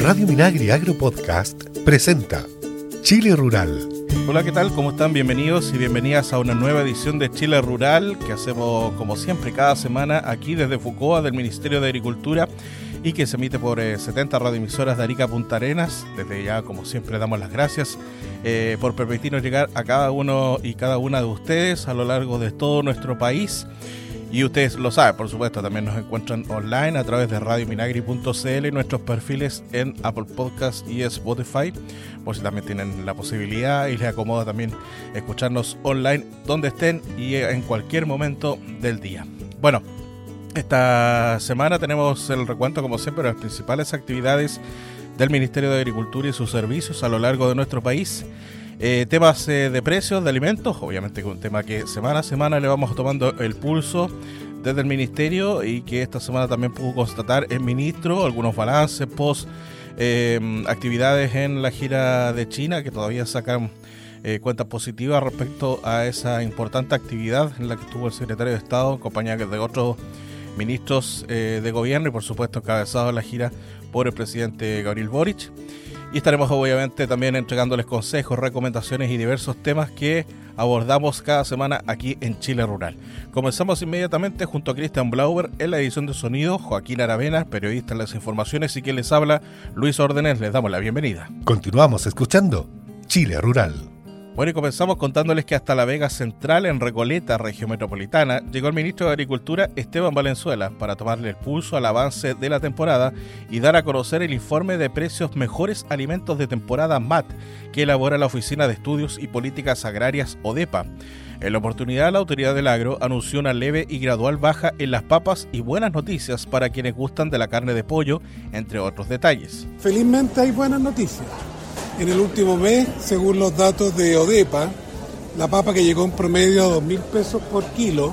Radio Minagri Agro Podcast presenta Chile Rural. Hola, ¿qué tal? ¿Cómo están? Bienvenidos y bienvenidas a una nueva edición de Chile Rural que hacemos como siempre cada semana aquí desde Fucoa del Ministerio de Agricultura y que se emite por 70 eh, radioemisoras de Arica Punta Arenas. Desde ya, como siempre, damos las gracias eh, por permitirnos llegar a cada uno y cada una de ustedes a lo largo de todo nuestro país. Y ustedes lo saben, por supuesto, también nos encuentran online a través de radiominagri.cl y nuestros perfiles en Apple Podcast y Spotify, por si también tienen la posibilidad y les acomoda también escucharnos online donde estén y en cualquier momento del día. Bueno, esta semana tenemos el recuento, como siempre, de las principales actividades del Ministerio de Agricultura y sus servicios a lo largo de nuestro país. Eh, temas eh, de precios de alimentos, obviamente que un tema que semana a semana le vamos tomando el pulso desde el ministerio y que esta semana también pudo constatar el ministro algunos balances post eh, actividades en la gira de China que todavía sacan cuentas positivas respecto a esa importante actividad en la que estuvo el secretario de Estado en compañía de otros ministros de gobierno y por supuesto encabezado la gira por el presidente Gabriel Boric y estaremos obviamente también entregándoles consejos, recomendaciones y diversos temas que abordamos cada semana aquí en Chile Rural. Comenzamos inmediatamente junto a Cristian Blauber en la edición de sonido, Joaquín Aravena, periodista en las informaciones y quien les habla, Luis Órdenes, les damos la bienvenida. Continuamos escuchando Chile Rural. Bueno, y comenzamos contándoles que hasta la Vega Central, en Recoleta, región metropolitana, llegó el ministro de Agricultura Esteban Valenzuela para tomarle el pulso al avance de la temporada y dar a conocer el informe de precios mejores alimentos de temporada MAT que elabora la Oficina de Estudios y Políticas Agrarias ODEPA. En la oportunidad, la autoridad del agro anunció una leve y gradual baja en las papas y buenas noticias para quienes gustan de la carne de pollo, entre otros detalles. Felizmente hay buenas noticias. En el último mes, según los datos de ODEPA, la papa que llegó en promedio a 2.000 pesos por kilo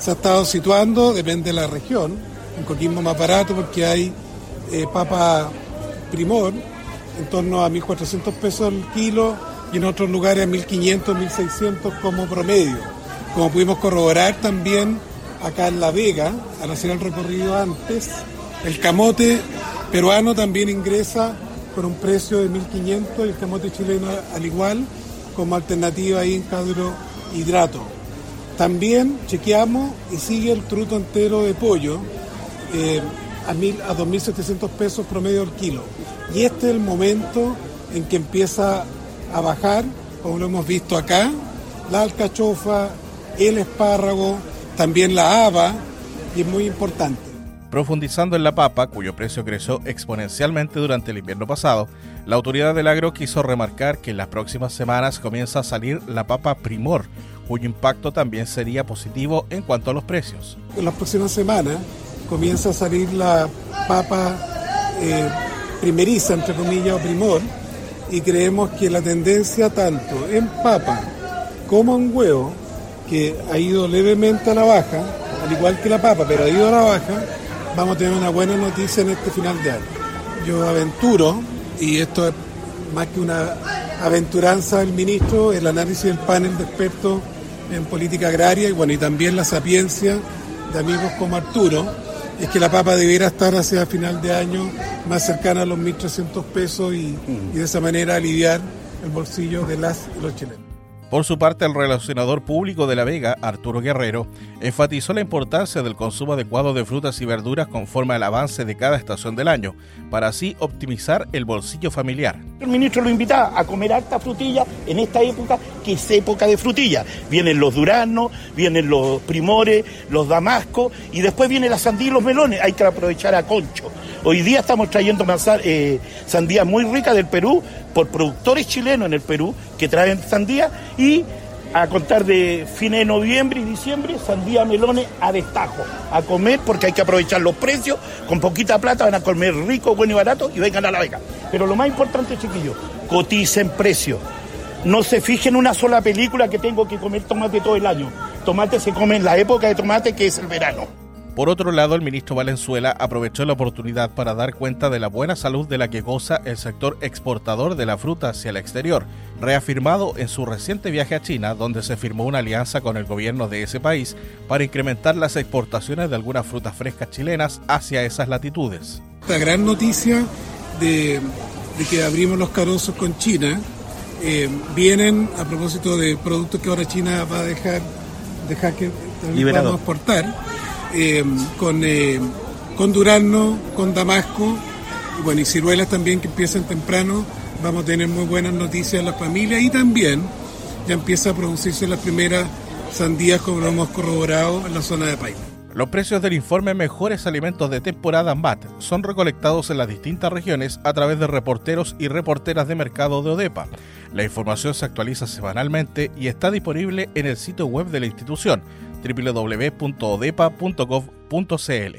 se ha estado situando, depende de la región, en Coquimbo más barato porque hay eh, papa primor en torno a 1.400 pesos el kilo y en otros lugares a 1.500, 1.600 como promedio. Como pudimos corroborar también acá en La Vega, al hacer el recorrido antes, el camote peruano también ingresa por un precio de 1.500 y el camote chileno al igual como alternativa ahí en hidrato. También chequeamos y sigue el truto entero de pollo eh, a, a 2.700 pesos promedio al kilo. Y este es el momento en que empieza a bajar, como lo hemos visto acá, la alcachofa, el espárrago, también la haba, y es muy importante. Profundizando en la papa, cuyo precio creció exponencialmente durante el invierno pasado, la autoridad del agro quiso remarcar que en las próximas semanas comienza a salir la papa primor, cuyo impacto también sería positivo en cuanto a los precios. En las próximas semanas comienza a salir la papa eh, primeriza, entre comillas, o primor, y creemos que la tendencia tanto en papa como en huevo, que ha ido levemente a la baja, al igual que la papa, pero ha ido a la baja, vamos a tener una buena noticia en este final de año. Yo aventuro, y esto es más que una aventuranza del ministro, el análisis del panel de expertos en política agraria y bueno, y también la sapiencia de amigos como Arturo, es que la papa debiera estar hacia final de año más cercana a los 1.300 pesos y, y de esa manera aliviar el bolsillo de las y los chilenos. Por su parte, el relacionador público de La Vega, Arturo Guerrero, enfatizó la importancia del consumo adecuado de frutas y verduras conforme al avance de cada estación del año, para así optimizar el bolsillo familiar. El ministro lo invita a comer harta frutilla en esta época, que es época de frutilla. Vienen los duranos, vienen los primores, los damascos, y después viene la sandía y los melones. Hay que aprovechar a concho. Hoy día estamos trayendo eh, sandía muy rica del Perú por productores chilenos en el Perú que traen sandía y a contar de fines de noviembre y diciembre, sandía melones a destajo, a comer porque hay que aprovechar los precios, con poquita plata van a comer rico, bueno y barato y vengan a la beca. Pero lo más importante, chiquillos, coticen precios. No se fijen en una sola película que tengo que comer tomate todo el año. Tomate se come en la época de tomate que es el verano. Por otro lado, el ministro Valenzuela aprovechó la oportunidad para dar cuenta de la buena salud de la que goza el sector exportador de la fruta hacia el exterior, reafirmado en su reciente viaje a China, donde se firmó una alianza con el gobierno de ese país para incrementar las exportaciones de algunas frutas frescas chilenas hacia esas latitudes. La gran noticia de, que abrimos los carozos con China eh, vienen a propósito de productos que ahora China va a dejar, dejar que podamos exportar, eh, con, eh, con Durazno, con Damasco, y bueno, y ciruelas también que empiezan temprano, vamos a tener muy buenas noticias en la familia y también ya empieza a producirse las primeras sandías como lo hemos corroborado en la zona de Paine. Los precios del informe Mejores Alimentos de temporada MAT son recolectados en las distintas regiones a través de reporteros y reporteras de mercado de ODEPA. La información se actualiza semanalmente y está disponible en el sitio web de la institución www.odepa.gov.cl.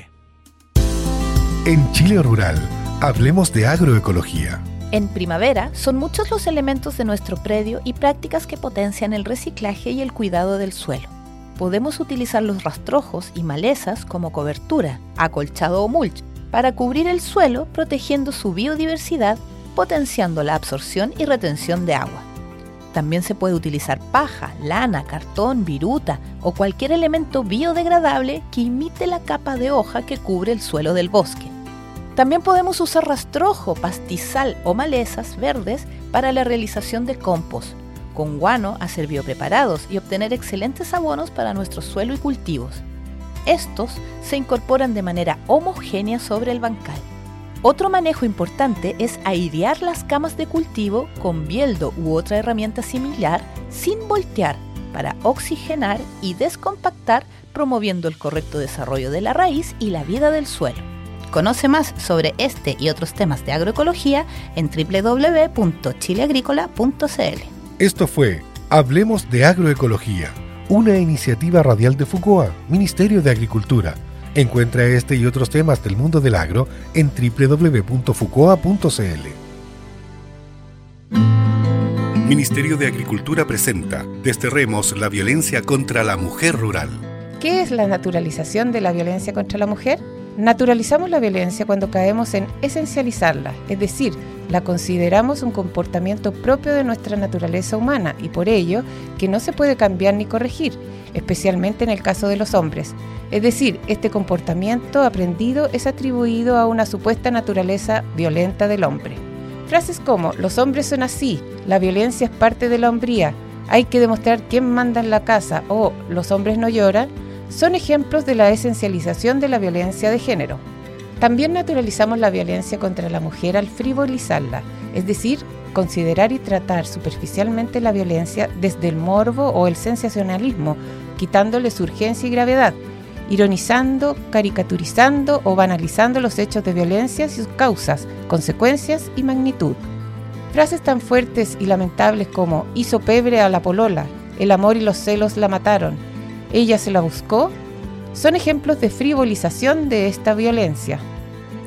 En Chile Rural, hablemos de agroecología. En primavera son muchos los elementos de nuestro predio y prácticas que potencian el reciclaje y el cuidado del suelo podemos utilizar los rastrojos y malezas como cobertura, acolchado o mulch, para cubrir el suelo protegiendo su biodiversidad, potenciando la absorción y retención de agua. También se puede utilizar paja, lana, cartón, viruta o cualquier elemento biodegradable que imite la capa de hoja que cubre el suelo del bosque. También podemos usar rastrojo, pastizal o malezas verdes para la realización de compost, con guano hacer biopreparados y obtener excelentes abonos para nuestro suelo y cultivos. Estos se incorporan de manera homogénea sobre el bancal. Otro manejo importante es airear las camas de cultivo con bieldo u otra herramienta similar sin voltear para oxigenar y descompactar promoviendo el correcto desarrollo de la raíz y la vida del suelo. Conoce más sobre este y otros temas de agroecología en www.chileagrícola.cl. Esto fue Hablemos de Agroecología, una iniciativa radial de FUCOA, Ministerio de Agricultura. Encuentra este y otros temas del mundo del agro en www.fucoa.cl. Ministerio de Agricultura presenta Desterremos la violencia contra la mujer rural. ¿Qué es la naturalización de la violencia contra la mujer? Naturalizamos la violencia cuando caemos en esencializarla, es decir, la consideramos un comportamiento propio de nuestra naturaleza humana y por ello que no se puede cambiar ni corregir, especialmente en el caso de los hombres. Es decir, este comportamiento aprendido es atribuido a una supuesta naturaleza violenta del hombre. Frases como los hombres son así, la violencia es parte de la hombría, hay que demostrar quién manda en la casa o los hombres no lloran son ejemplos de la esencialización de la violencia de género. También naturalizamos la violencia contra la mujer al frivolizarla, es decir, considerar y tratar superficialmente la violencia desde el morbo o el sensacionalismo, quitándole su urgencia y gravedad, ironizando, caricaturizando o banalizando los hechos de violencia y sus causas, consecuencias y magnitud. Frases tan fuertes y lamentables como hizo pebre a la polola, el amor y los celos la mataron, ella se la buscó, son ejemplos de frivolización de esta violencia.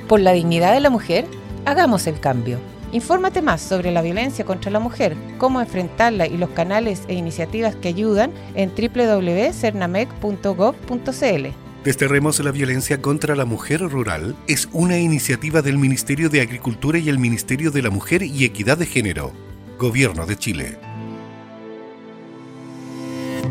Por la dignidad de la mujer, hagamos el cambio. Infórmate más sobre la violencia contra la mujer, cómo enfrentarla y los canales e iniciativas que ayudan en www.cernamec.gov.cl. Desterremos la violencia contra la mujer rural es una iniciativa del Ministerio de Agricultura y el Ministerio de la Mujer y Equidad de Género, Gobierno de Chile.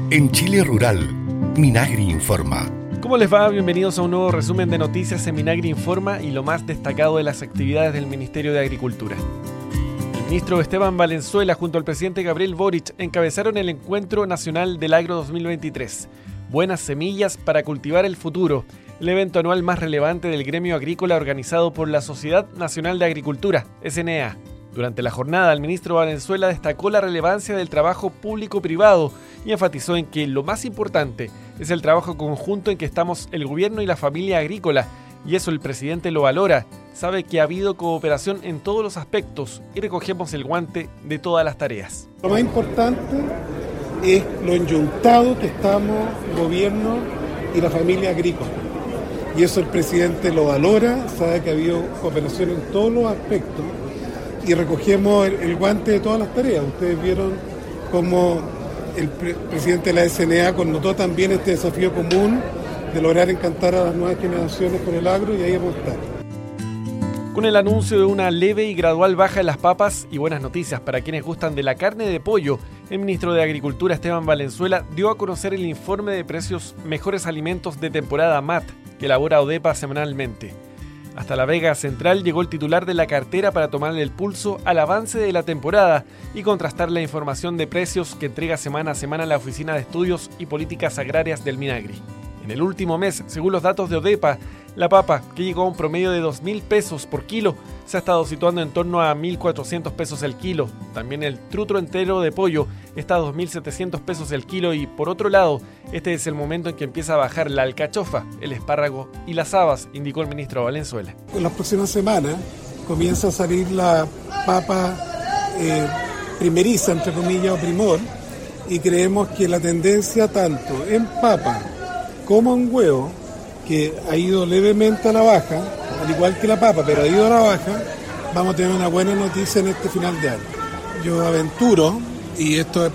En Chile Rural, Minagri Informa. ¿Cómo les va? Bienvenidos a un nuevo resumen de noticias en Minagri Informa y lo más destacado de las actividades del Ministerio de Agricultura. El ministro Esteban Valenzuela junto al presidente Gabriel Boric encabezaron el Encuentro Nacional del Agro 2023. Buenas semillas para cultivar el futuro, el evento anual más relevante del gremio agrícola organizado por la Sociedad Nacional de Agricultura, SNA. Durante la jornada, el ministro Valenzuela destacó la relevancia del trabajo público-privado y enfatizó en que lo más importante es el trabajo conjunto en que estamos el gobierno y la familia agrícola, y eso el presidente lo valora, sabe que ha habido cooperación en todos los aspectos y recogemos el guante de todas las tareas. Lo más importante es lo enyuntado que estamos gobierno y la familia agrícola. Y eso el presidente lo valora, sabe que ha habido cooperación en todos los aspectos y recogemos el, guante de todas las tareas. Ustedes vieron cómo el presidente de la SNA connotó también este desafío común de lograr encantar a las nuevas generaciones con el agro y ahí hemos estado. Con el anuncio de una leve y gradual baja en las papas y buenas noticias para quienes gustan de la carne de pollo, el ministro de Agricultura Esteban Valenzuela dio a conocer el informe de precios Mejores Alimentos de temporada MAT que elabora ODEPA semanalmente. Hasta la Vega Central llegó el titular de la cartera para tomarle el pulso al avance de la temporada y contrastar la información de precios que entrega semana a semana la Oficina de Estudios y Políticas Agrarias del Minagri. En el último mes, según los datos de ODEPA, la papa, que llegó a un promedio de 2.000 pesos por kilo, se ha estado situando en torno a 1.400 pesos el kilo. También el trutro entero de pollo está a 2.700 pesos el kilo y por otro lado, este es el momento en que empieza a bajar la alcachofa, el espárrago y las habas, indicó el ministro Valenzuela. En las próximas semanas comienza a salir la papa eh, primeriza, entre comillas, o primor, y creemos que la tendencia tanto en papa como en huevo que ha ido levemente a la baja, al igual que la papa, pero ha ido a la baja, vamos a tener una buena noticia en este final de año. Yo aventuro, y esto es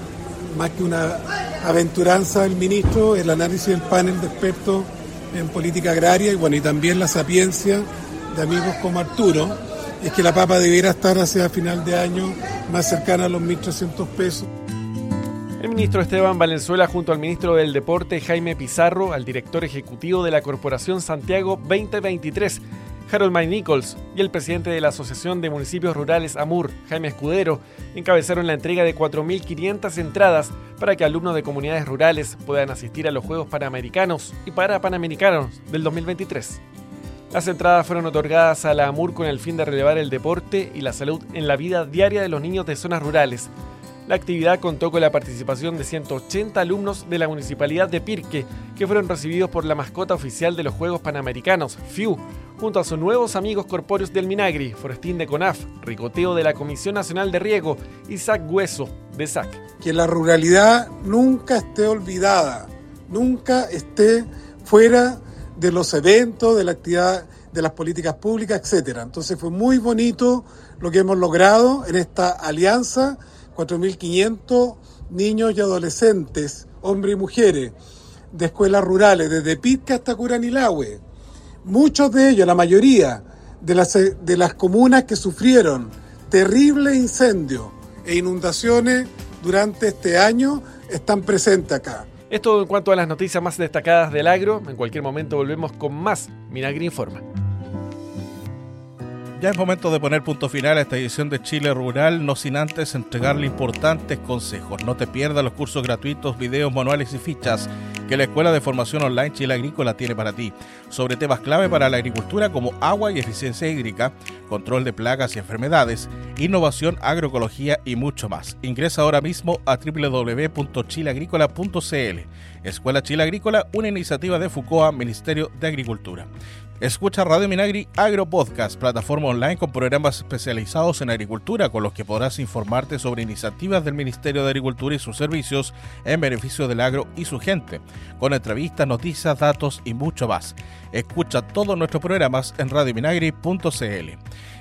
más que una aventuranza del ministro, el análisis del panel de expertos en política agraria y bueno, y también la sapiencia de amigos como Arturo, es que la papa debiera estar hacia final de año más cercana a los 1.300 pesos. El ministro Esteban Valenzuela junto al ministro del Deporte Jaime Pizarro, al director ejecutivo de la Corporación Santiago 2023, Harold May Nichols, y el presidente de la Asociación de Municipios Rurales AMUR, Jaime Escudero, encabezaron la entrega de 4.500 entradas para que alumnos de comunidades rurales puedan asistir a los Juegos Panamericanos y para Panamericanos del 2023. Las entradas fueron otorgadas a la AMUR con el fin de relevar el deporte y la salud en la vida diaria de los niños de zonas rurales la actividad contó con la participación de 180 alumnos de la Municipalidad de Pirque, que fueron recibidos por la mascota oficial de los Juegos Panamericanos, FIU, junto a sus nuevos amigos corpóreos del Minagri, Forestín de CONAF, Ricoteo de la Comisión Nacional de Riego y SAC Hueso de SAC. Que la ruralidad nunca esté olvidada, nunca esté fuera de los eventos, de la actividad, de las políticas públicas, etc. Entonces fue muy bonito lo que hemos logrado en esta alianza 4.500 niños y adolescentes, hombres y mujeres, de escuelas rurales, desde Pitca hasta Curanilahue. Muchos de ellos, la mayoría de las, de las comunas que sufrieron terribles incendios e inundaciones durante este año, están presentes acá. Esto en cuanto a las noticias más destacadas del agro. En cualquier momento volvemos con más Minagri Informa. Ya es momento de poner punto final a esta edición de Chile Rural, no sin antes entregarle importantes consejos. No te pierdas los cursos gratuitos, videos, manuales y fichas que la Escuela de Formación Online Chile Agrícola tiene para ti, sobre temas clave para la agricultura como agua y eficiencia hídrica, control de plagas y enfermedades, innovación, agroecología y mucho más. Ingresa ahora mismo a www.chileagrícola.cl. Escuela Chile Agrícola, una iniciativa de FUCOA, Ministerio de Agricultura. Escucha Radio Minagri Agro Podcast, plataforma online con programas especializados en agricultura con los que podrás informarte sobre iniciativas del Ministerio de Agricultura y sus servicios en beneficio del agro y su gente, con entrevistas, noticias, datos y mucho más. Escucha todos nuestros programas en radiominagri.cl.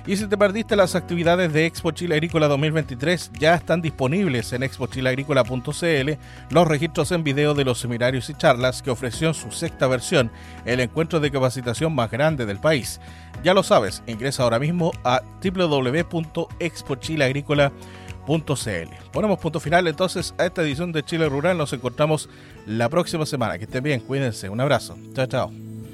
Y si te perdiste las actividades de Expo Chile Agrícola 2023, ya están disponibles en expochileagrícola.cl los registros en video de los seminarios y charlas que ofreció en su sexta versión, el encuentro de capacitación más grande del país. Ya lo sabes, ingresa ahora mismo a www.expochileagrícola.cl. Ponemos punto final entonces a esta edición de Chile Rural. Nos encontramos la próxima semana. Que estén bien, cuídense. Un abrazo. Chao, chao.